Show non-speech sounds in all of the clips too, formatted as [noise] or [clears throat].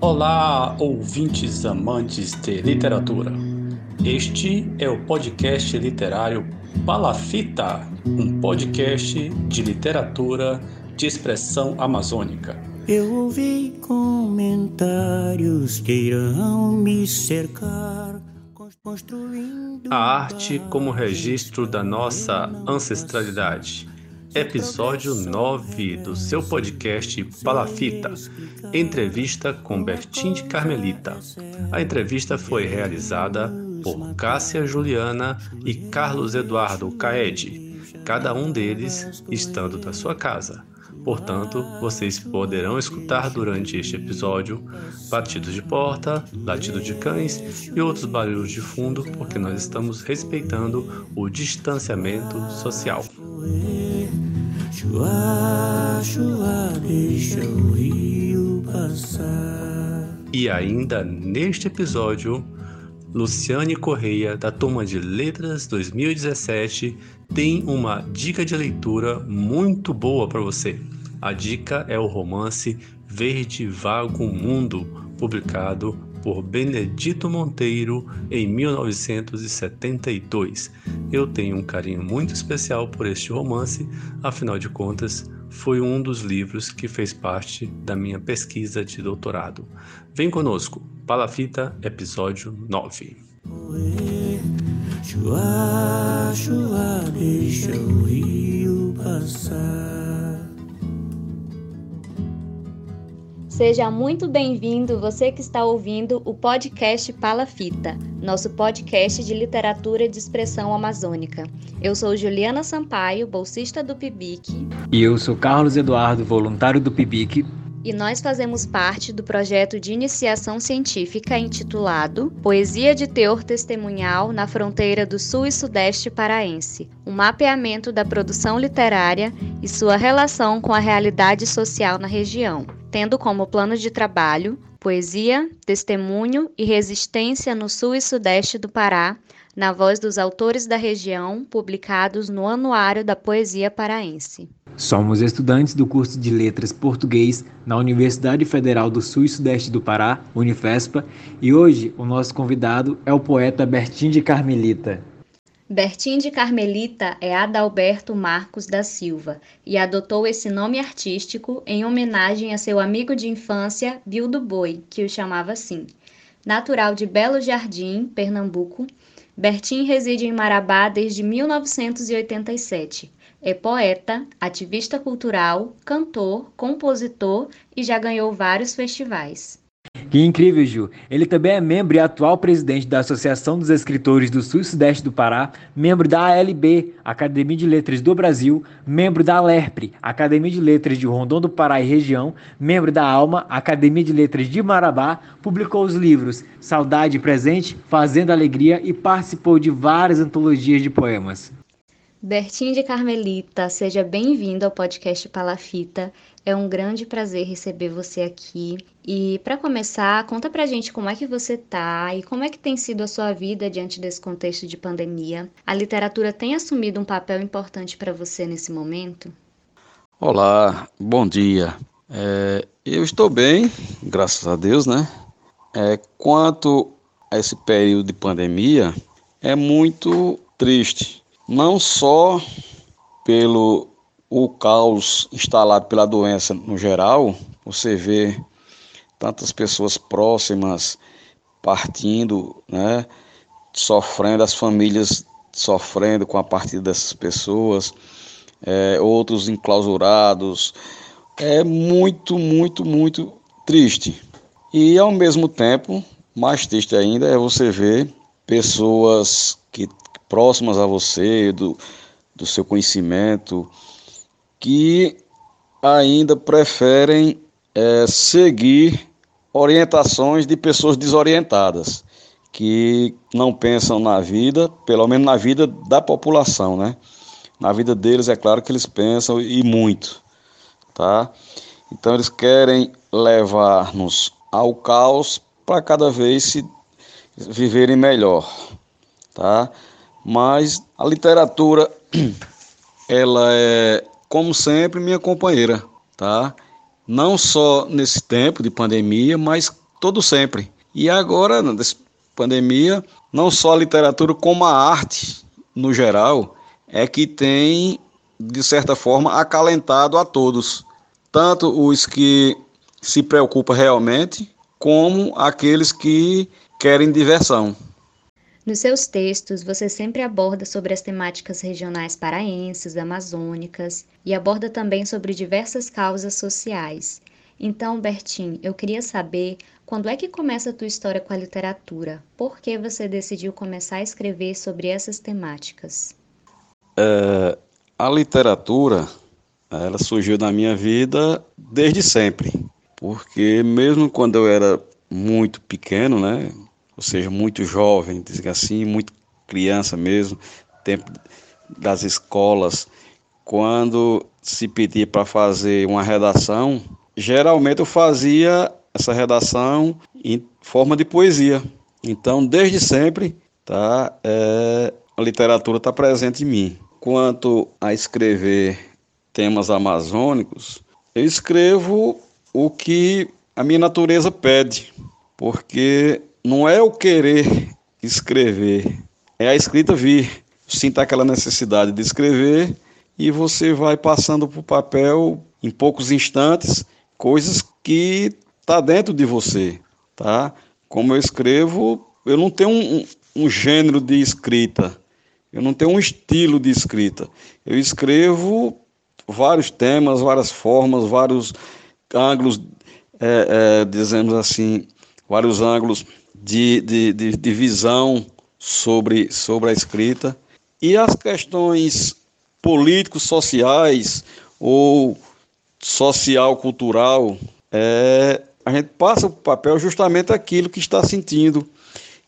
Olá, ouvintes amantes de literatura. Este é o podcast literário Palafita, um podcast de literatura de expressão amazônica. Eu ouvi comentários que irão me cercar. Construindo A arte como registro da nossa ancestralidade. Episódio 9 do seu podcast Palafita. Entrevista com Bertim de Carmelita. A entrevista foi realizada por Cássia Juliana e Carlos Eduardo Caede, cada um deles estando da sua casa. Portanto, vocês poderão escutar durante este episódio batidos de porta, latido de cães e outros barulhos de fundo, porque nós estamos respeitando o distanciamento social. Deixa o rio passar. E ainda neste episódio, Luciane Correia, da turma de Letras 2017, tem uma dica de leitura muito boa para você. A dica é o romance Verde Vago Mundo, publicado por Benedito Monteiro em 1972. Eu tenho um carinho muito especial por este romance, afinal de contas, foi um dos livros que fez parte da minha pesquisa de doutorado. Vem conosco, Palafita, episódio 9. Chua, chua, deixa o rio passar. Seja muito bem-vindo você que está ouvindo o podcast Palafita, nosso podcast de literatura de expressão amazônica. Eu sou Juliana Sampaio, bolsista do PIBIC. E eu sou Carlos Eduardo, voluntário do PIBIC. E nós fazemos parte do projeto de iniciação científica intitulado Poesia de Teor Testemunhal na Fronteira do Sul e Sudeste Paraense, um mapeamento da produção literária e sua relação com a realidade social na região, tendo como plano de trabalho poesia, testemunho e resistência no Sul e Sudeste do Pará, na voz dos autores da região, publicados no Anuário da Poesia Paraense. Somos estudantes do curso de Letras Português na Universidade Federal do Sul e Sudeste do Pará, Unifespa, e hoje o nosso convidado é o poeta Bertim de Carmelita. Bertim de Carmelita é Adalberto Marcos da Silva e adotou esse nome artístico em homenagem a seu amigo de infância, Bildo Boi, que o chamava assim. Natural de Belo Jardim, Pernambuco, Bertim reside em Marabá desde 1987. É poeta, ativista cultural, cantor, compositor e já ganhou vários festivais. Que incrível, Ju! Ele também é membro e atual presidente da Associação dos Escritores do Sul e Sudeste do Pará, membro da ALB, Academia de Letras do Brasil, membro da ALERPRE, Academia de Letras de Rondon do Pará e Região, membro da ALMA, Academia de Letras de Marabá, publicou os livros Saudade Presente, Fazendo Alegria e participou de várias antologias de poemas. Bertim de Carmelita, seja bem-vindo ao podcast Palafita. É um grande prazer receber você aqui. E para começar, conta pra gente como é que você tá e como é que tem sido a sua vida diante desse contexto de pandemia. A literatura tem assumido um papel importante para você nesse momento? Olá, bom dia. É, eu estou bem, graças a Deus, né? É, quanto a esse período de pandemia, é muito triste não só pelo o caos instalado pela doença no geral, você vê tantas pessoas próximas partindo, né, sofrendo, as famílias sofrendo com a partida dessas pessoas, é, outros enclausurados. É muito, muito, muito triste. E ao mesmo tempo, mais triste ainda é você ver pessoas que próximas a você, do, do seu conhecimento, que ainda preferem é, seguir orientações de pessoas desorientadas, que não pensam na vida, pelo menos na vida da população, né? Na vida deles, é claro que eles pensam e muito, tá? Então eles querem levar-nos ao caos para cada vez se viverem melhor, tá? Mas a literatura, [clears throat] ela é, como sempre, minha companheira, tá? não só nesse tempo de pandemia, mas todo sempre. E agora, nessa pandemia, não só a literatura como a arte, no geral, é que tem, de certa forma, acalentado a todos, tanto os que se preocupam realmente, como aqueles que querem diversão. Nos seus textos, você sempre aborda sobre as temáticas regionais paraenses, amazônicas e aborda também sobre diversas causas sociais. Então, Bertim, eu queria saber quando é que começa a tua história com a literatura? Por que você decidiu começar a escrever sobre essas temáticas? É, a literatura, ela surgiu na minha vida desde sempre, porque mesmo quando eu era muito pequeno, né, ou seja, muito jovem, assim, muito criança mesmo, tempo das escolas, quando se pedia para fazer uma redação, geralmente eu fazia essa redação em forma de poesia. Então, desde sempre, tá, é, a literatura está presente em mim. Quanto a escrever temas amazônicos, eu escrevo o que a minha natureza pede, porque não é o querer escrever, é a escrita vir. Sinta aquela necessidade de escrever e você vai passando para o papel em poucos instantes coisas que tá dentro de você, tá? Como eu escrevo, eu não tenho um, um gênero de escrita, eu não tenho um estilo de escrita. Eu escrevo vários temas, várias formas, vários ângulos, é, é, dizemos assim, vários ângulos de, de, de, de visão sobre, sobre a escrita. E as questões políticos, sociais ou social-cultural, é, a gente passa o papel justamente aquilo que está sentindo.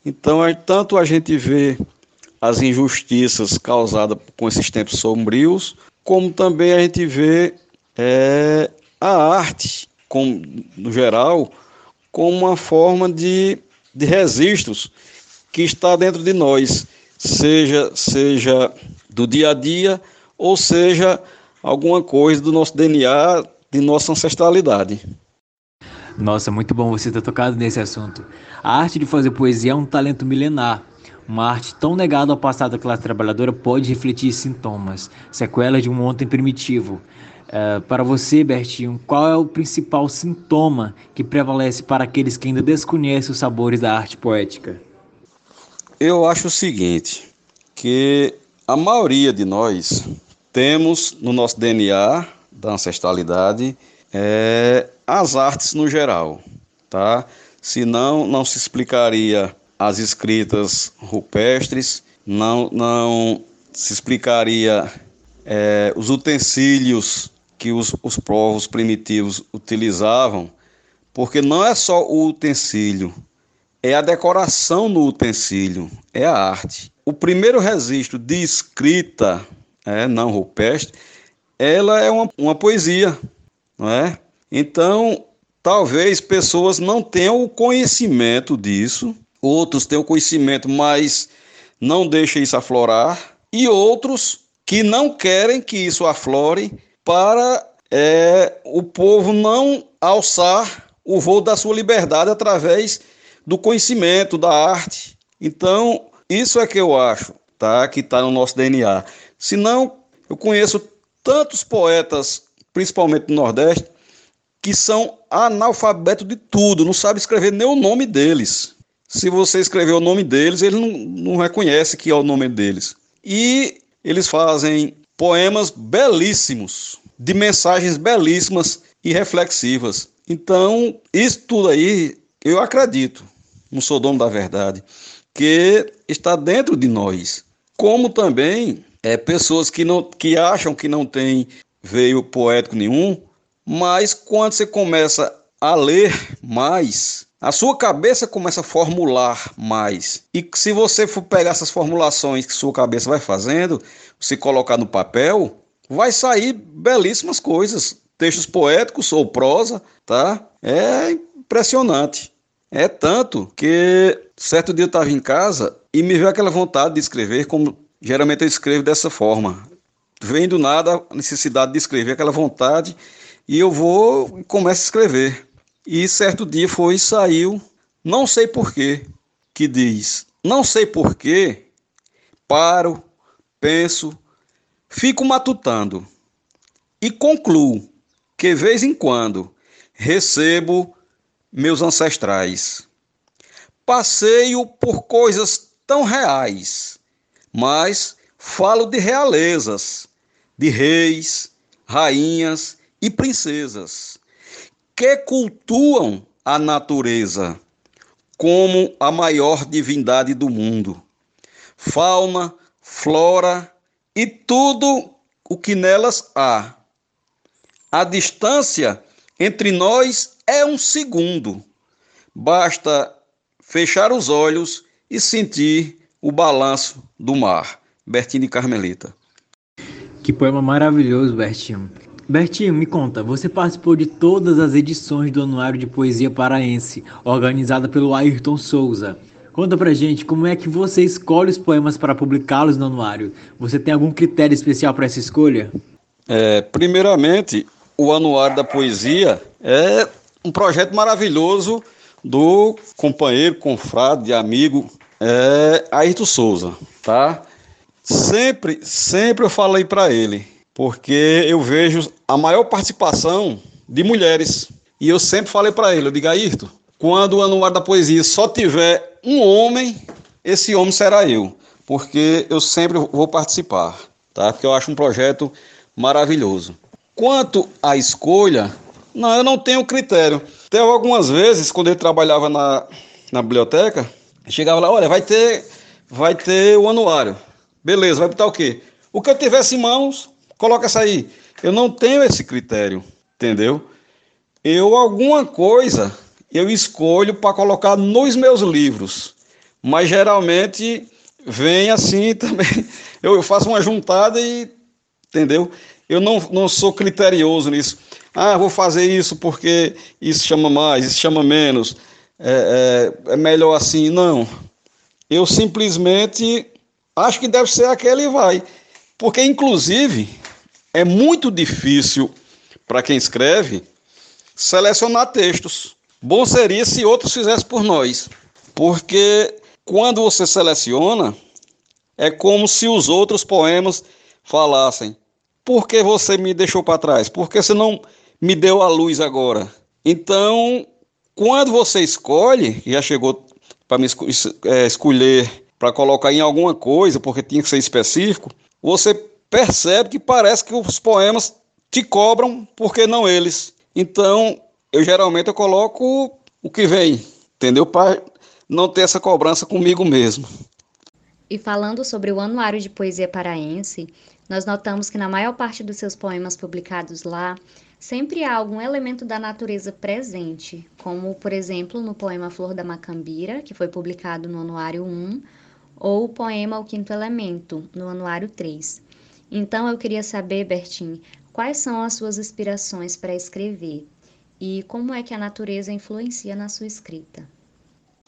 Então, é, tanto a gente vê as injustiças causadas com esses tempos sombrios, como também a gente vê é, a arte, com, no geral, como uma forma de de registros que está dentro de nós, seja seja do dia a dia ou seja alguma coisa do nosso DNA, de nossa ancestralidade. Nossa, muito bom você ter tocado nesse assunto. A arte de fazer poesia é um talento milenar. Uma arte tão negada ao passado da classe trabalhadora pode refletir sintomas, sequelas de um ontem primitivo, Uh, para você, Bertinho, qual é o principal sintoma que prevalece para aqueles que ainda desconhecem os sabores da arte poética? Eu acho o seguinte, que a maioria de nós temos no nosso DNA da ancestralidade é, as artes no geral, tá? Senão não se explicaria as escritas rupestres, não, não se explicaria é, os utensílios que os, os povos primitivos utilizavam, porque não é só o utensílio, é a decoração no utensílio, é a arte. O primeiro registro de escrita é, não rupestre, ela é uma, uma poesia, não é? Então, talvez pessoas não tenham o conhecimento disso, outros têm o conhecimento, mas não deixam isso aflorar, e outros que não querem que isso aflore para é, o povo não alçar o voo da sua liberdade através do conhecimento, da arte. Então, isso é que eu acho, tá? Que está no nosso DNA. Se não, eu conheço tantos poetas, principalmente no Nordeste, que são analfabetos de tudo, não sabe escrever nem o nome deles. Se você escrever o nome deles, ele não, não reconhece que é o nome deles. E eles fazem poemas belíssimos, de mensagens belíssimas e reflexivas. Então, isso tudo aí, eu acredito, não sou dono da verdade, que está dentro de nós. Como também é, pessoas que, não, que acham que não tem veio poético nenhum, mas quando você começa a ler mais, a sua cabeça começa a formular mais. E se você for pegar essas formulações que sua cabeça vai fazendo, se colocar no papel, vai sair belíssimas coisas, textos poéticos ou prosa, tá? É impressionante. É tanto que certo dia eu estava em casa e me veio aquela vontade de escrever, como geralmente eu escrevo dessa forma. Vem do nada a necessidade de escrever, aquela vontade, e eu vou e começo a escrever. E certo dia foi e saiu, não sei porquê, que diz: Não sei porquê, paro, penso, fico matutando e concluo que, vez em quando, recebo meus ancestrais. Passeio por coisas tão reais, mas falo de realezas, de reis, rainhas e princesas que cultuam a natureza como a maior divindade do mundo. Fauna, flora e tudo o que nelas há. A distância entre nós é um segundo. Basta fechar os olhos e sentir o balanço do mar. Bertinho Carmelita. Que poema maravilhoso, Bertinho. Bertinho, me conta, você participou de todas as edições do Anuário de Poesia Paraense, organizada pelo Ayrton Souza. Conta pra gente como é que você escolhe os poemas para publicá-los no anuário. Você tem algum critério especial para essa escolha? É, primeiramente, o Anuário da Poesia é um projeto maravilhoso do companheiro, confrade, amigo é, Ayrton Souza, tá? Sempre, sempre eu falei para ele, porque eu vejo a maior participação de mulheres. E eu sempre falei para ele, eu digo, Ayrton, quando o Anuário da Poesia só tiver um homem, esse homem será eu, porque eu sempre vou participar, tá? Porque eu acho um projeto maravilhoso. Quanto à escolha, não, eu não tenho critério. Teve algumas vezes, quando eu trabalhava na, na biblioteca, chegava lá, olha, vai ter, vai ter o anuário. Beleza, vai botar o quê? O que eu tivesse em mãos, coloca essa aí. Eu não tenho esse critério, entendeu? Eu, alguma coisa, eu escolho para colocar nos meus livros. Mas geralmente vem assim [laughs] também. Eu faço uma juntada e. Entendeu? Eu não, não sou criterioso nisso. Ah, vou fazer isso porque isso chama mais, isso chama menos. É, é, é melhor assim. Não. Eu simplesmente acho que deve ser aquele e vai. Porque, inclusive, é muito difícil para quem escreve selecionar textos. Bom seria se outros fizessem por nós. Porque quando você seleciona, é como se os outros poemas falassem: por que você me deixou para trás? Por que você não me deu a luz agora? Então, quando você escolhe, já chegou para me é, escolher para colocar em alguma coisa, porque tinha que ser específico, você percebe que parece que os poemas te cobram, porque não eles. Então, eu geralmente eu coloco o que vem, entendeu? Para não ter essa cobrança comigo mesmo. E falando sobre o Anuário de Poesia Paraense, nós notamos que na maior parte dos seus poemas publicados lá, sempre há algum elemento da natureza presente, como, por exemplo, no poema Flor da Macambira, que foi publicado no Anuário 1, ou o poema O Quinto Elemento, no Anuário 3. Então eu queria saber, Bertin, quais são as suas inspirações para escrever e como é que a natureza influencia na sua escrita?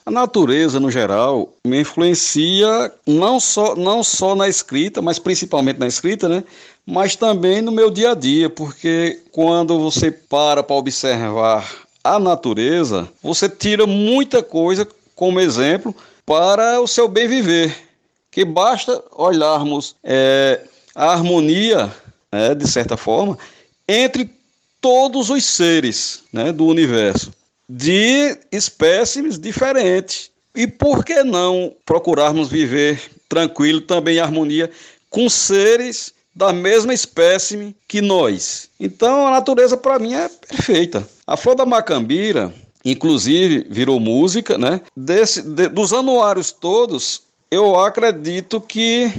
A natureza, no geral, me influencia não só, não só na escrita, mas principalmente na escrita, né? Mas também no meu dia a dia, porque quando você para para observar a natureza, você tira muita coisa como exemplo para o seu bem viver. Que basta olharmos é, a harmonia, né, de certa forma, entre todos os seres né, do universo de espécies diferentes. E por que não procurarmos viver tranquilo, também em harmonia, com seres da mesma espécie que nós? Então a natureza para mim é perfeita. A flor da macambira, inclusive, virou música, né? Desse, de, dos anuários todos, eu acredito que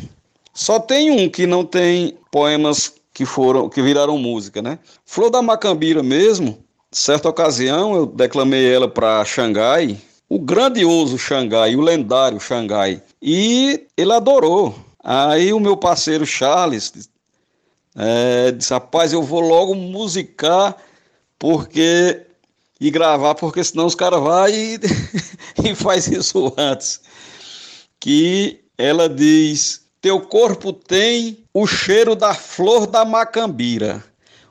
só tem um que não tem poemas que foram que viraram música, né? Flor da Macambira mesmo, Certa ocasião eu declamei ela para Xangai, o grandioso Xangai, o lendário Xangai, e ele adorou. Aí o meu parceiro Charles é, disse: Rapaz, eu vou logo musicar porque e gravar, porque senão os caras vão e, [laughs] e faz isso antes. Que ela diz: Teu corpo tem o cheiro da flor da macambira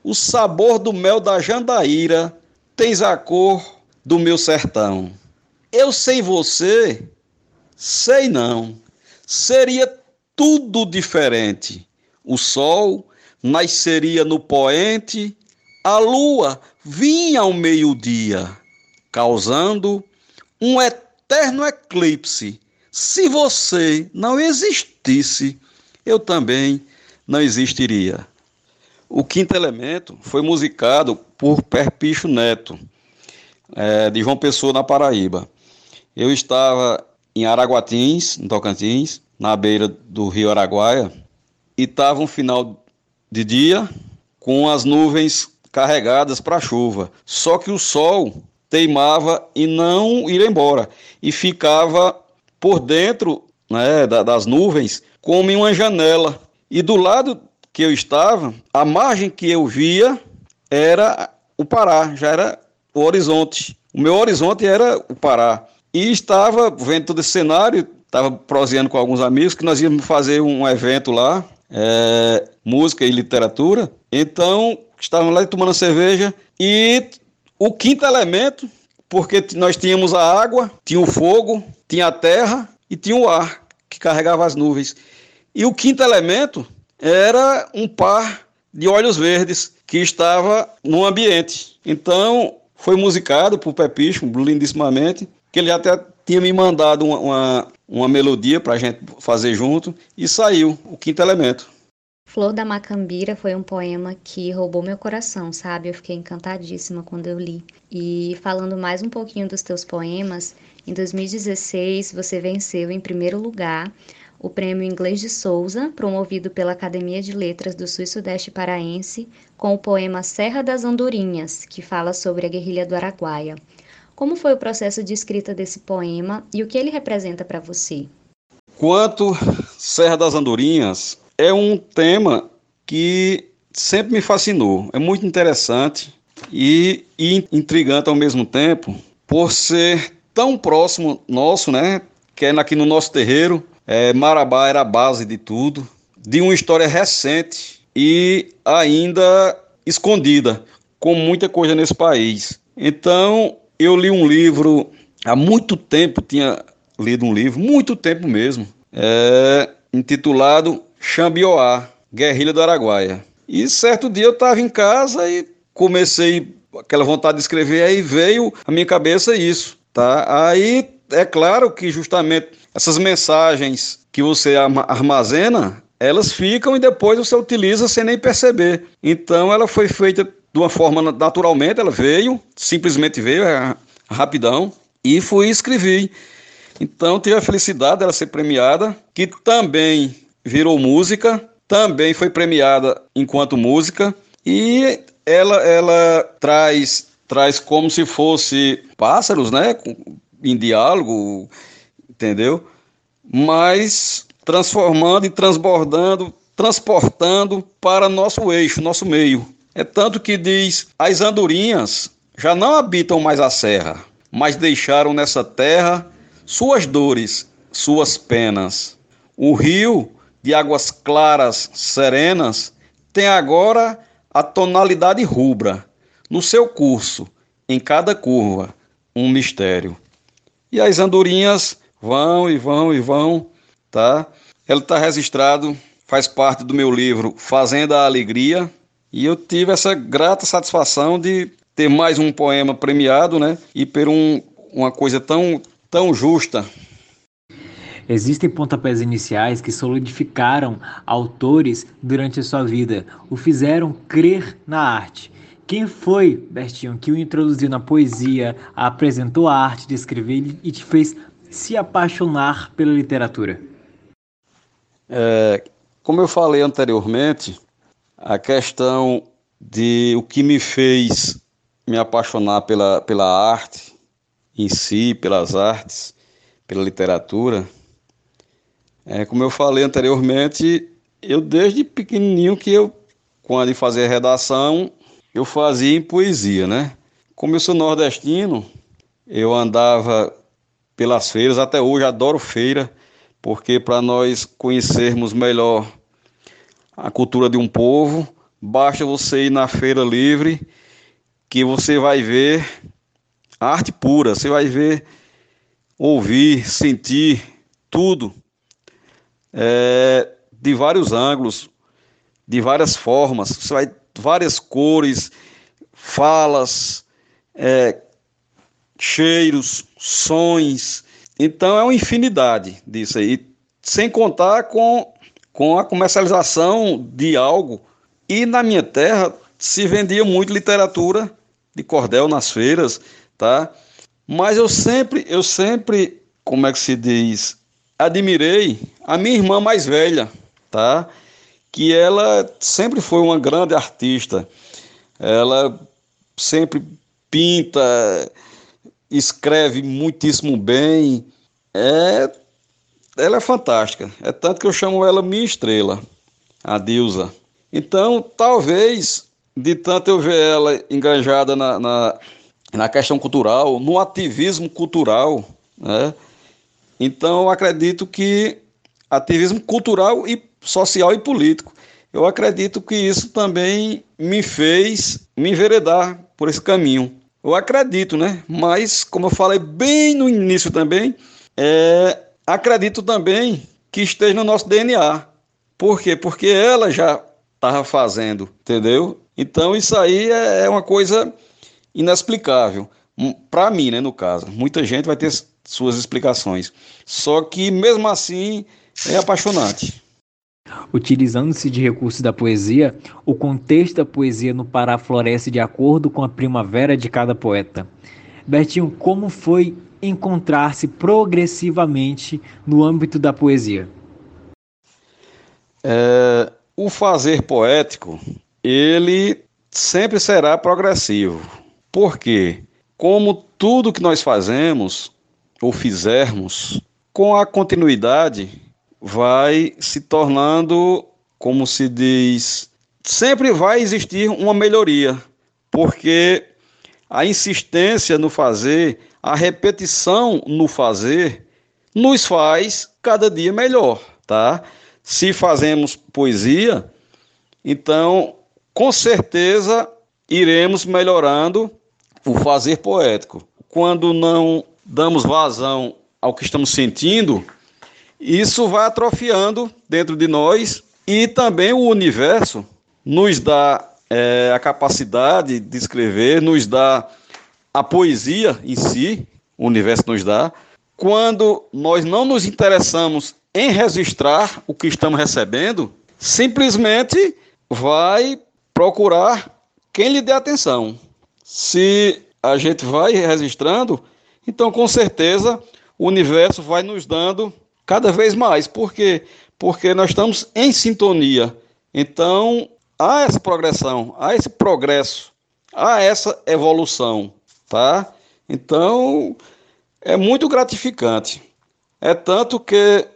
o sabor do mel da jandaíra, tens a cor do meu sertão. Eu sem você, sei não, seria tudo diferente. O sol nasceria no poente, a lua vinha ao meio-dia, causando um eterno eclipse. Se você não existisse, eu também não existiria. O quinto elemento foi musicado por Perpicho Neto, é, de João Pessoa, na Paraíba. Eu estava em Araguatins, em Tocantins, na beira do rio Araguaia, e estava um final de dia com as nuvens carregadas para chuva. Só que o sol teimava em não ir embora e ficava por dentro né, das nuvens como em uma janela. E do lado que eu estava, a margem que eu via era o Pará, já era o horizonte. O meu horizonte era o Pará. E estava vendo todo esse cenário, estava proseando com alguns amigos que nós íamos fazer um evento lá, é, música e literatura. Então, estávamos lá tomando cerveja e o quinto elemento, porque nós tínhamos a água, tinha o fogo, tinha a terra e tinha o ar que carregava as nuvens. E o quinto elemento era um par de olhos verdes que estava no ambiente. Então, foi musicado por Pepicho, lindissimamente, que ele até tinha me mandado uma, uma, uma melodia para a gente fazer junto, e saiu o quinto elemento. Flor da Macambira foi um poema que roubou meu coração, sabe? Eu fiquei encantadíssima quando eu li. E falando mais um pouquinho dos teus poemas, em 2016 você venceu em primeiro lugar o Prêmio Inglês de Souza, promovido pela Academia de Letras do Sul e Sudeste Paraense, com o poema Serra das Andorinhas, que fala sobre a guerrilha do Araguaia. Como foi o processo de escrita desse poema e o que ele representa para você? Quanto Serra das Andorinhas, é um tema que sempre me fascinou. É muito interessante e, e intrigante ao mesmo tempo, por ser tão próximo nosso, né? Que é aqui no nosso terreiro. É, Marabá era a base de tudo, de uma história recente e ainda escondida, com muita coisa nesse país. Então, eu li um livro há muito tempo, tinha lido um livro, muito tempo mesmo, é, intitulado Xambioá, Guerrilha do Araguaia. E certo dia eu estava em casa e comecei aquela vontade de escrever, aí veio à minha cabeça isso, tá? Aí é claro que justamente essas mensagens que você armazena, elas ficam e depois você utiliza sem nem perceber. Então ela foi feita de uma forma naturalmente, ela veio, simplesmente veio, é, rapidão, e fui e escrevi. Então tive a felicidade dela ser premiada, que também virou música, também foi premiada enquanto música e ela ela traz traz como se fosse pássaros, né, em diálogo, entendeu? Mas transformando e transbordando, transportando para nosso eixo, nosso meio. É tanto que diz: as andorinhas já não habitam mais a serra, mas deixaram nessa terra suas dores, suas penas. O rio de águas claras, serenas, tem agora a tonalidade rubra. No seu curso, em cada curva, um mistério. E as andorinhas vão e vão e vão, tá? Ele está registrado, faz parte do meu livro Fazenda a Alegria, e eu tive essa grata satisfação de ter mais um poema premiado, né? E por um, uma coisa tão, tão justa Existem pontapés iniciais que solidificaram autores durante a sua vida, o fizeram crer na arte. Quem foi, Bertinho, que o introduziu na poesia, apresentou a arte de escrever e te fez se apaixonar pela literatura? É, como eu falei anteriormente, a questão de o que me fez me apaixonar pela, pela arte em si, pelas artes, pela literatura, é, como eu falei anteriormente, eu desde pequenininho que eu, quando fazia redação, eu fazia em poesia, né? Como eu sou nordestino, eu andava pelas feiras, até hoje adoro feira, porque para nós conhecermos melhor a cultura de um povo, basta você ir na feira livre que você vai ver arte pura, você vai ver, ouvir, sentir tudo é, de vários ângulos, de várias formas, você vai várias cores, falas, é, cheiros, sons. Então é uma infinidade disso aí, sem contar com, com a comercialização de algo. E na minha terra se vendia muito literatura de cordel nas feiras, tá? Mas eu sempre, eu sempre, como é que se diz, admirei a minha irmã mais velha, tá? Que ela sempre foi uma grande artista. Ela sempre pinta, escreve muitíssimo bem. É, ela é fantástica. É tanto que eu chamo ela minha estrela, a deusa. Então, talvez, de tanto eu ver ela engajada na, na, na questão cultural, no ativismo cultural, né? Então, eu acredito que ativismo cultural e social e político. Eu acredito que isso também me fez me enveredar por esse caminho. Eu acredito, né? Mas, como eu falei bem no início também, é, acredito também que esteja no nosso DNA. Por quê? Porque ela já estava fazendo, entendeu? Então, isso aí é, é uma coisa inexplicável. Para mim, né, no caso. Muita gente vai ter suas explicações. Só que, mesmo assim, é apaixonante. Utilizando-se de recursos da poesia, o contexto da poesia no Pará floresce de acordo com a primavera de cada poeta. Bertinho, como foi encontrar-se progressivamente no âmbito da poesia? É, o fazer poético, ele sempre será progressivo. Por quê? Como tudo que nós fazemos ou fizermos, com a continuidade, vai se tornando, como se diz, sempre vai existir uma melhoria, porque a insistência no fazer, a repetição no fazer, nos faz cada dia melhor, tá? Se fazemos poesia, então com certeza iremos melhorando o fazer poético. Quando não damos vazão ao que estamos sentindo, isso vai atrofiando dentro de nós e também o universo nos dá é, a capacidade de escrever, nos dá a poesia em si, o universo nos dá. Quando nós não nos interessamos em registrar o que estamos recebendo, simplesmente vai procurar quem lhe dê atenção. Se a gente vai registrando, então com certeza o universo vai nos dando cada vez mais. Por quê? Porque nós estamos em sintonia. Então, há essa progressão, há esse progresso, há essa evolução, tá? Então, é muito gratificante. É tanto que,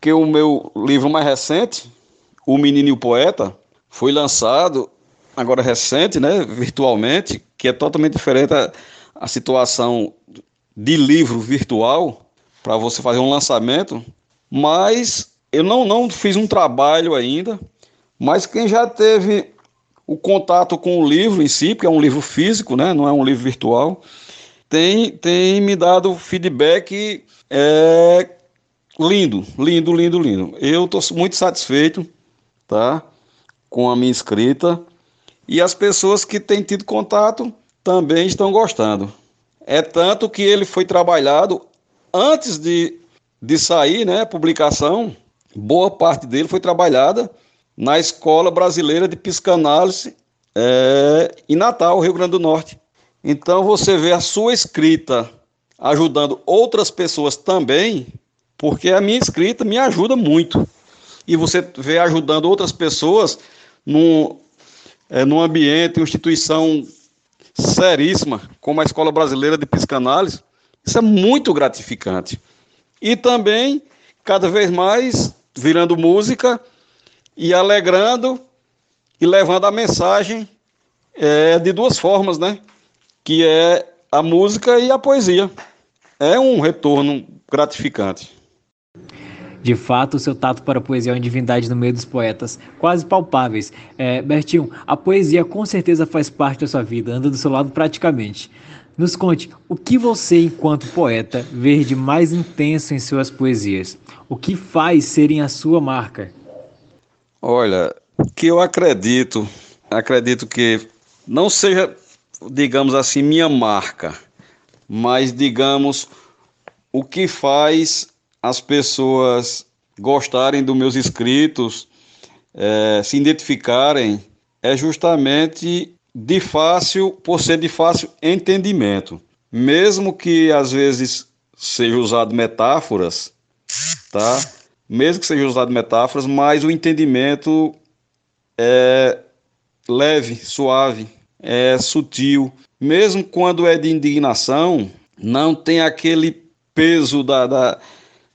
que o meu livro mais recente, O Menino e o Poeta, foi lançado agora recente, né, virtualmente, que é totalmente diferente a, a situação de livro virtual, para você fazer um lançamento, mas eu não, não fiz um trabalho ainda, mas quem já teve o contato com o livro em si, porque é um livro físico, né, não é um livro virtual, tem, tem me dado feedback é, lindo, lindo, lindo, lindo. Eu estou muito satisfeito, tá, com a minha escrita e as pessoas que têm tido contato também estão gostando. É tanto que ele foi trabalhado antes de, de sair, né, publicação, boa parte dele foi trabalhada na Escola Brasileira de Psicanálise é, em Natal, Rio Grande do Norte. Então você vê a sua escrita ajudando outras pessoas também, porque a minha escrita me ajuda muito. E você vê ajudando outras pessoas num, é, num ambiente, uma instituição seríssima, como a Escola Brasileira de Psicanálise, isso é muito gratificante. E também, cada vez mais, virando música e alegrando e levando a mensagem é, de duas formas, né? Que é a música e a poesia. É um retorno gratificante. De fato, o seu tato para a poesia é uma divindade no meio dos poetas, quase palpáveis. É, Bertinho, a poesia com certeza faz parte da sua vida, anda do seu lado praticamente. Nos conte, o que você, enquanto poeta, vê de mais intenso em suas poesias? O que faz serem a sua marca? Olha, que eu acredito, acredito que não seja, digamos assim, minha marca, mas digamos o que faz as pessoas gostarem dos meus escritos, é, se identificarem, é justamente de fácil, por ser de fácil entendimento. Mesmo que às vezes seja usado metáforas, tá? Mesmo que seja usado metáforas, mas o entendimento é leve, suave, é sutil. Mesmo quando é de indignação, não tem aquele peso da, da,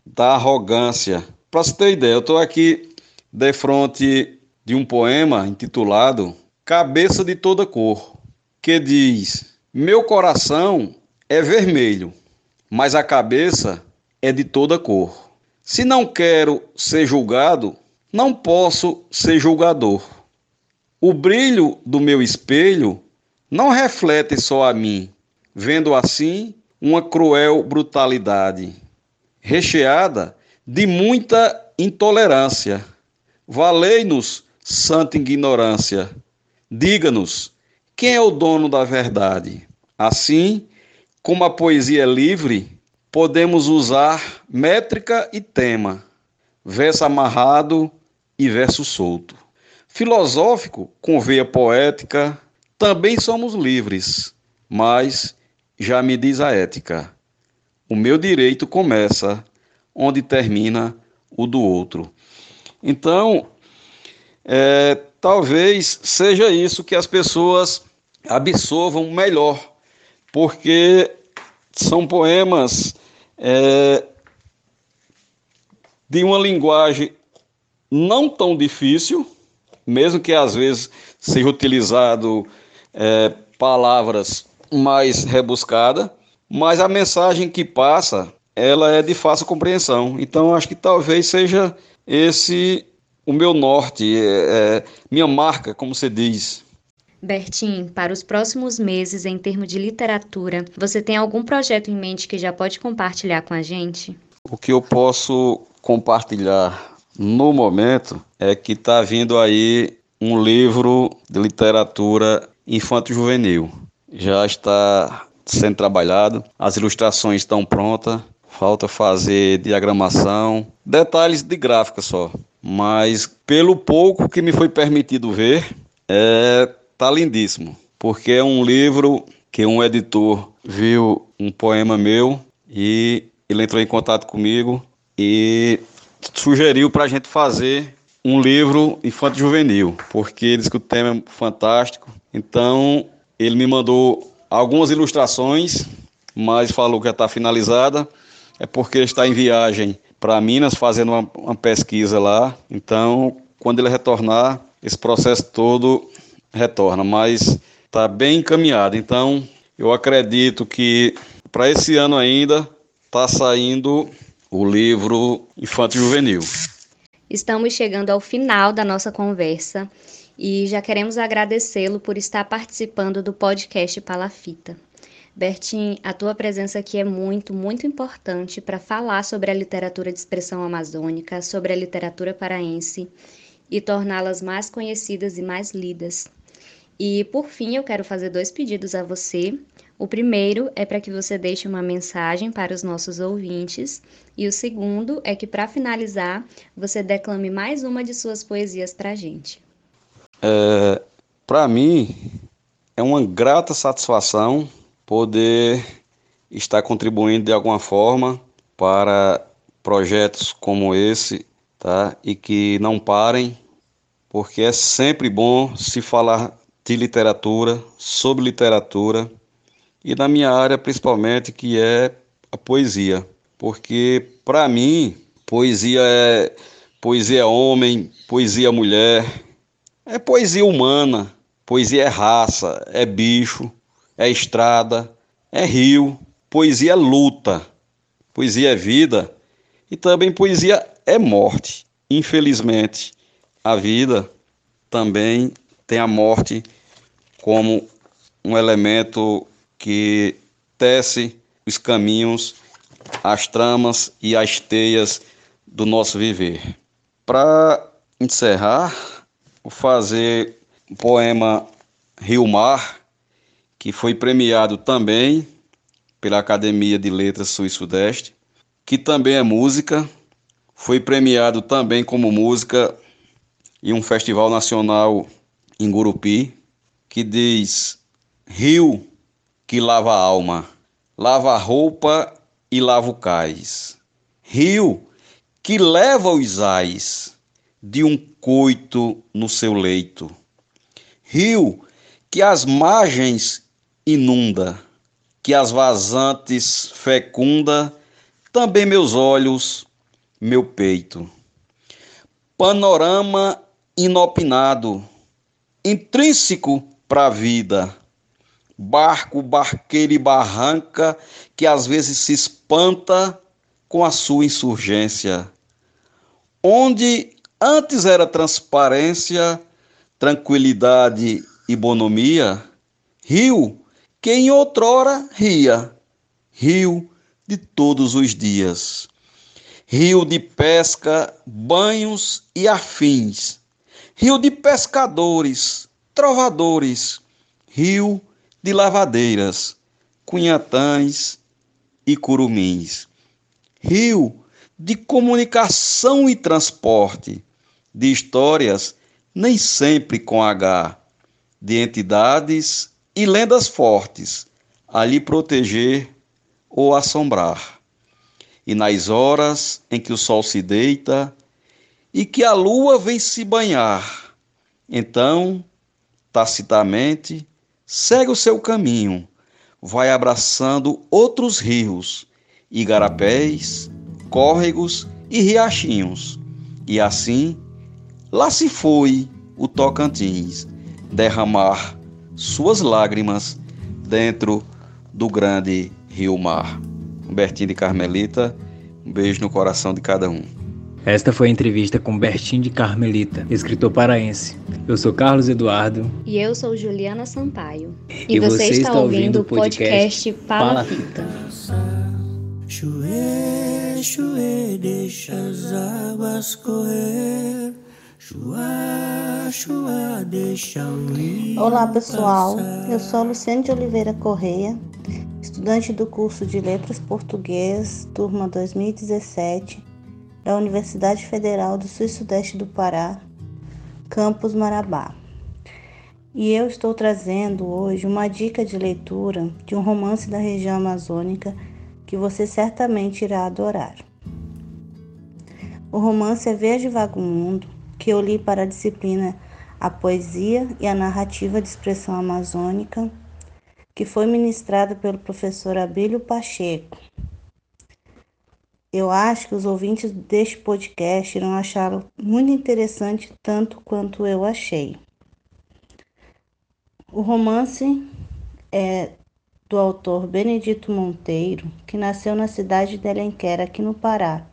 da arrogância. Para você ter ideia, eu estou aqui de frente de um poema intitulado Cabeça de Toda Cor, que diz: Meu coração é vermelho, mas a cabeça é de toda cor. Se não quero ser julgado, não posso ser julgador. O brilho do meu espelho não reflete só a mim, vendo assim uma cruel brutalidade, recheada de muita intolerância. Valei-nos, santa ignorância. Diga-nos, quem é o dono da verdade? Assim, como a poesia é livre, podemos usar métrica e tema, verso amarrado e verso solto. Filosófico, com veia poética, também somos livres, mas já me diz a ética. O meu direito começa onde termina o do outro. Então, é, talvez seja isso que as pessoas absorvam melhor, porque são poemas é, de uma linguagem não tão difícil, mesmo que às vezes seja utilizado é, palavras mais rebuscada, mas a mensagem que passa, ela é de fácil compreensão. Então acho que talvez seja esse o meu norte, é, é, minha marca, como você diz. Bertim, para os próximos meses, em termos de literatura, você tem algum projeto em mente que já pode compartilhar com a gente? O que eu posso compartilhar no momento é que está vindo aí um livro de literatura infanto-juvenil já está sendo trabalhado, as ilustrações estão prontas, falta fazer diagramação, detalhes de gráfica só. Mas pelo pouco que me foi permitido ver, é tá lindíssimo, porque é um livro que um editor viu um poema meu e ele entrou em contato comigo e sugeriu para a gente fazer um livro infanto juvenil, porque ele diz que o tema é fantástico. Então ele me mandou algumas ilustrações, mas falou que já está finalizada. É porque ele está em viagem para Minas fazendo uma, uma pesquisa lá. Então, quando ele retornar, esse processo todo retorna, mas está bem encaminhado. Então, eu acredito que para esse ano ainda está saindo o livro Infanto Juvenil. Estamos chegando ao final da nossa conversa e já queremos agradecê-lo por estar participando do podcast Palafita. Bertim, a tua presença aqui é muito, muito importante para falar sobre a literatura de expressão amazônica, sobre a literatura paraense e torná-las mais conhecidas e mais lidas. E por fim, eu quero fazer dois pedidos a você. O primeiro é para que você deixe uma mensagem para os nossos ouvintes, e o segundo é que, para finalizar, você declame mais uma de suas poesias para a gente. É, Para mim, é uma grata satisfação poder estar contribuindo de alguma forma para projetos como esse, tá? E que não parem, porque é sempre bom se falar de literatura, sobre literatura e na minha área principalmente que é a poesia, porque para mim poesia é poesia é homem, poesia é mulher, é poesia humana, poesia é raça, é bicho, é estrada, é rio, poesia é luta, poesia é vida e também poesia é morte. Infelizmente, a vida também tem a morte como um elemento que tece os caminhos, as tramas e as teias do nosso viver. Para encerrar, vou fazer o poema Rio Mar, que foi premiado também pela Academia de Letras Sul e Sudeste, que também é música, foi premiado também como música em um festival nacional em Gurupi, que diz: Rio que lava a alma, lava a roupa e lava o cais. Rio que leva os ais de um coito no seu leito. Rio que as margens inunda, que as vazantes fecunda, também meus olhos, meu peito. Panorama inopinado, intrínseco para a vida. Barco, barqueiro e barranca que às vezes se espanta com a sua insurgência. Onde antes era transparência, tranquilidade e bonomia, rio que em outrora ria, rio de todos os dias, rio de pesca, banhos e afins, rio de pescadores, trovadores, rio de lavadeiras, cunhatães e curumins, rio de comunicação e transporte, de histórias nem sempre com H, de entidades e lendas fortes a lhe proteger ou assombrar. E nas horas em que o sol se deita e que a lua vem se banhar, então, tacitamente, segue o seu caminho, vai abraçando outros rios, igarapés, córregos e riachinhos. E assim, lá se foi o Tocantins derramar suas lágrimas dentro do grande rio mar. Bertinho de Carmelita, um beijo no coração de cada um. Esta foi a entrevista com Bertinho de Carmelita, escritor paraense. Eu sou Carlos Eduardo. E eu sou Juliana Sampaio. E, e você, você, está ouvindo o podcast, Palafita. Chue, chue, deixa as águas correr. Olá pessoal, eu sou Luciane de Oliveira Correia, estudante do curso de Letras Português, turma 2017 da Universidade Federal do Sul e Sudeste do Pará, campus Marabá. E eu estou trazendo hoje uma dica de leitura de um romance da região amazônica que você certamente irá adorar. O romance é Verde Mundo, que eu li para a disciplina A Poesia e a Narrativa de Expressão Amazônica, que foi ministrada pelo professor Abílio Pacheco, eu acho que os ouvintes deste podcast irão achá-lo muito interessante, tanto quanto eu achei. O romance é do autor Benedito Monteiro, que nasceu na cidade de Alenquer, aqui no Pará.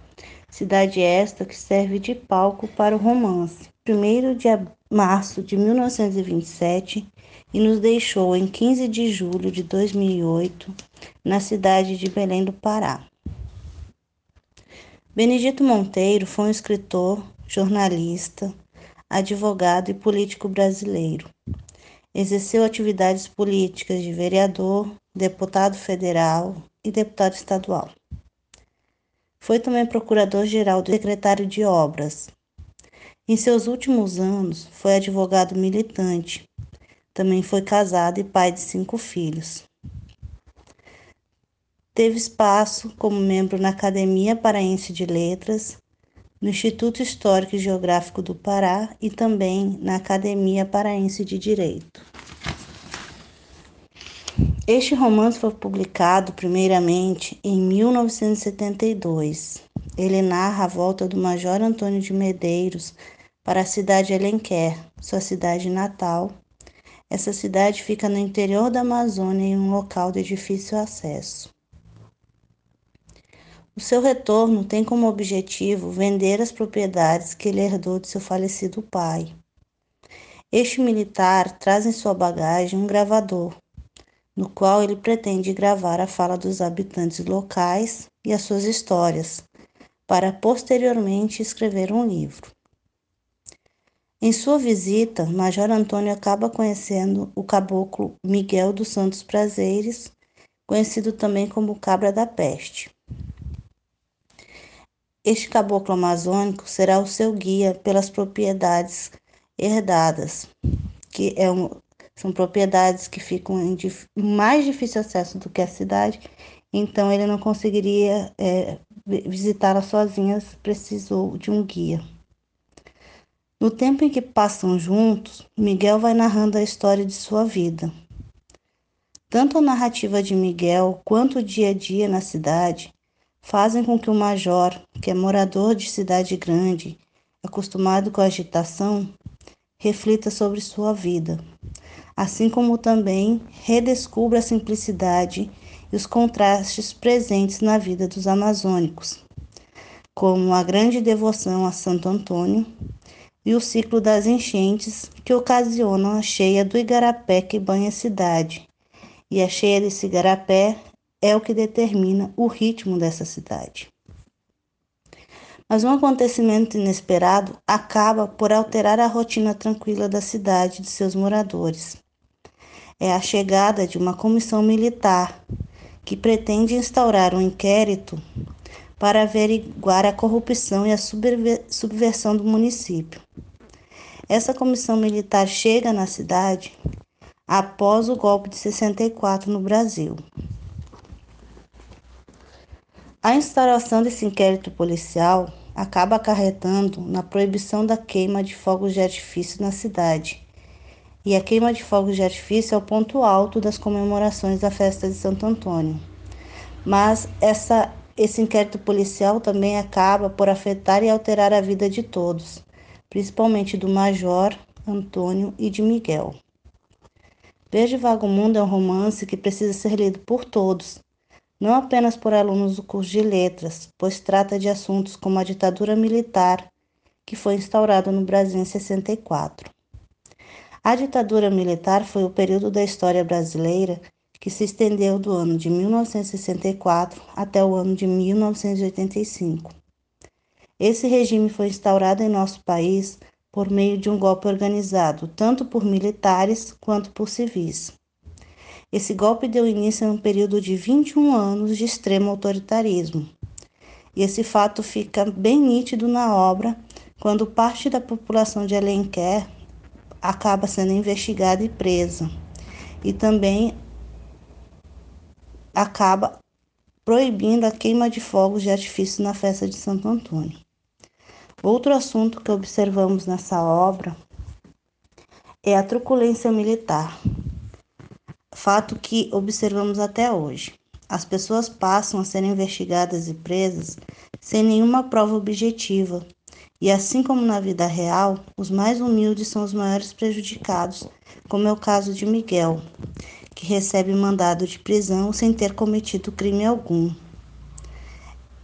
Cidade esta que serve de palco para o romance. 1 de março de 1927 e nos deixou em 15 de julho de 2008 na cidade de Belém do Pará. Benedito Monteiro foi um escritor, jornalista, advogado e político brasileiro. Exerceu atividades políticas de vereador, deputado federal e deputado estadual. Foi também procurador-geral do secretário de Obras. Em seus últimos anos, foi advogado militante. Também foi casado e pai de cinco filhos. Teve espaço como membro na Academia Paraense de Letras, no Instituto Histórico e Geográfico do Pará e também na Academia Paraense de Direito. Este romance foi publicado primeiramente em 1972. Ele narra a volta do Major Antônio de Medeiros para a cidade de Alenquer, sua cidade natal. Essa cidade fica no interior da Amazônia em um local de difícil acesso. O seu retorno tem como objetivo vender as propriedades que ele herdou de seu falecido pai. Este militar traz em sua bagagem um gravador, no qual ele pretende gravar a fala dos habitantes locais e as suas histórias, para posteriormente escrever um livro. Em sua visita, Major Antônio acaba conhecendo o caboclo Miguel dos Santos Prazeres, conhecido também como Cabra da Peste. Este caboclo amazônico será o seu guia pelas propriedades herdadas, que é um, são propriedades que ficam em mais difícil acesso do que a cidade, então ele não conseguiria é, visitá-las sozinhas, precisou de um guia. No tempo em que passam juntos, Miguel vai narrando a história de sua vida. Tanto a narrativa de Miguel quanto o dia a dia na cidade fazem com que o major, que é morador de cidade grande, acostumado com a agitação, reflita sobre sua vida, assim como também redescubra a simplicidade e os contrastes presentes na vida dos amazônicos, como a grande devoção a Santo Antônio e o ciclo das enchentes que ocasionam a cheia do igarapé que banha a cidade. E a cheia desse igarapé é o que determina o ritmo dessa cidade. Mas um acontecimento inesperado acaba por alterar a rotina tranquila da cidade e de seus moradores é a chegada de uma comissão militar que pretende instaurar um inquérito para averiguar a corrupção e a subversão do município. Essa comissão militar chega na cidade após o golpe de 64 no Brasil. A instauração desse inquérito policial acaba acarretando na proibição da queima de fogos de artifício na cidade e a queima de fogos de artifício é o ponto alto das comemorações da festa de Santo Antônio. Mas essa, esse inquérito policial também acaba por afetar e alterar a vida de todos, principalmente do Major, Antônio e de Miguel. Verde Vago Mundo é um romance que precisa ser lido por todos, não apenas por alunos do curso de letras, pois trata de assuntos como a ditadura militar, que foi instaurada no Brasil em 64. A ditadura militar foi o período da história brasileira que se estendeu do ano de 1964 até o ano de 1985. Esse regime foi instaurado em nosso país por meio de um golpe organizado tanto por militares quanto por civis. Esse golpe deu início a um período de 21 anos de extremo autoritarismo. E esse fato fica bem nítido na obra quando parte da população de Alenquer acaba sendo investigada e presa. E também acaba proibindo a queima de fogos de artifício na festa de Santo Antônio. Outro assunto que observamos nessa obra é a truculência militar, fato que observamos até hoje. As pessoas passam a ser investigadas e presas sem nenhuma prova objetiva e assim como na vida real, os mais humildes são os maiores prejudicados, como é o caso de Miguel, que recebe mandado de prisão sem ter cometido crime algum.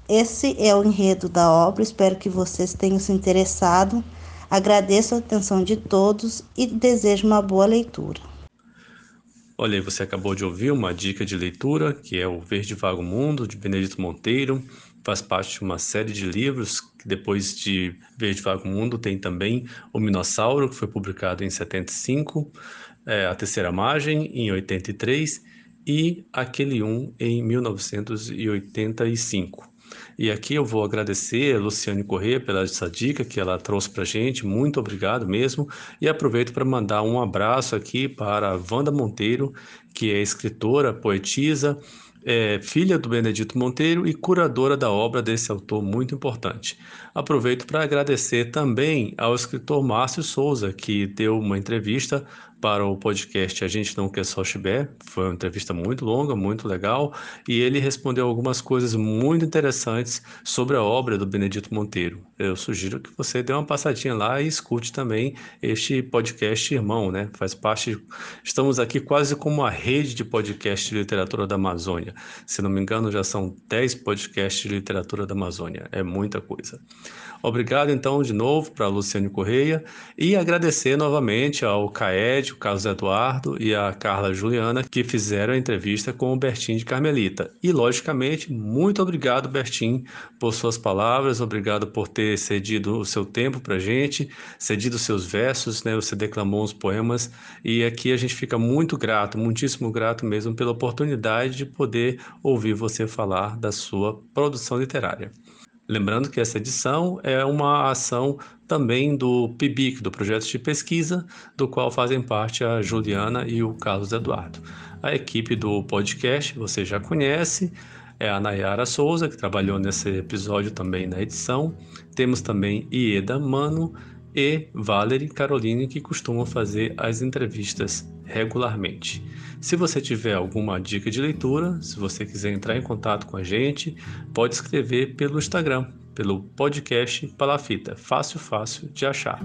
Esse é o enredo da obra, espero que vocês tenham se interessado. Agradeço a atenção de todos e desejo uma boa leitura. Olha, você acabou de ouvir uma dica de leitura, que é o Verde Vago Mundo, de Benedito Monteiro faz parte de uma série de livros, que depois de Verde Vago Mundo tem também O Minossauro, que foi publicado em 75, é, A Terceira Margem, em 83, e Aquele Um, em 1985. E aqui eu vou agradecer a Luciane Corrêa pela essa dica que ela trouxe para gente, muito obrigado mesmo. E aproveito para mandar um abraço aqui para a Wanda Monteiro, que é escritora, poetisa, é filha do Benedito Monteiro e curadora da obra desse autor muito importante. Aproveito para agradecer também ao escritor Márcio Souza, que deu uma entrevista para o podcast A Gente Não Quer Só Chibé. Foi uma entrevista muito longa, muito legal, e ele respondeu algumas coisas muito interessantes sobre a obra do Benedito Monteiro. Eu sugiro que você dê uma passadinha lá e escute também este podcast irmão, né? Faz parte, estamos aqui quase como uma rede de podcast de literatura da Amazônia. Se não me engano, já são 10 podcasts de literatura da Amazônia. É muita coisa. Obrigado, então, de novo para Luciane Correia e agradecer novamente ao Caed, o Carlos Eduardo e a Carla Juliana que fizeram a entrevista com o Bertim de Carmelita. E, logicamente, muito obrigado, Bertim, por suas palavras, obrigado por ter cedido o seu tempo para a gente, cedido seus versos, né? Você declamou uns poemas e aqui a gente fica muito grato, muitíssimo grato mesmo pela oportunidade de poder ouvir você falar da sua produção literária. Lembrando que essa edição é uma ação também do PIBIC, do projeto de pesquisa, do qual fazem parte a Juliana e o Carlos Eduardo. A equipe do podcast você já conhece, é a Nayara Souza, que trabalhou nesse episódio também na edição. Temos também Ieda Mano e Valerie Caroline, que costumam fazer as entrevistas regularmente. Se você tiver alguma dica de leitura, se você quiser entrar em contato com a gente, pode escrever pelo Instagram, pelo podcast Palafita. Fácil, fácil de achar.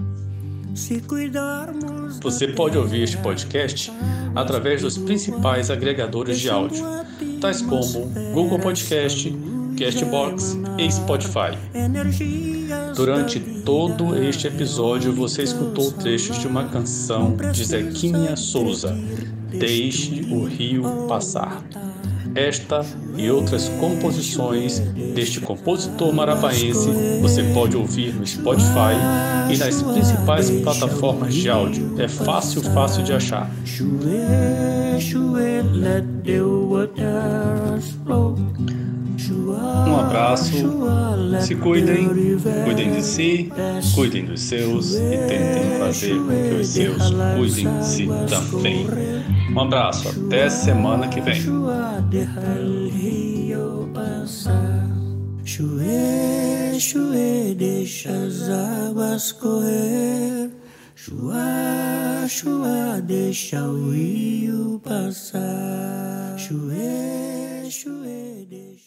Você pode ouvir este podcast através dos principais agregadores de áudio, tais como Google Podcast, Castbox e Spotify. Durante todo este episódio, você escutou trechos de uma canção de Zequinha Souza, Deixe o Rio Passar. Esta e outras composições deste compositor marabaense você pode ouvir no Spotify e nas principais plataformas de áudio. É fácil, fácil de achar. Um abraço, se cuidem, cuidem de si, cuidem dos seus e tentem fazer com que os seus cuidem de si também. Um abraço, até semana que vem. Chue, chue, deixa as águas correr. Chua, chua, deixa o rio passar. Chue, chue, deixa.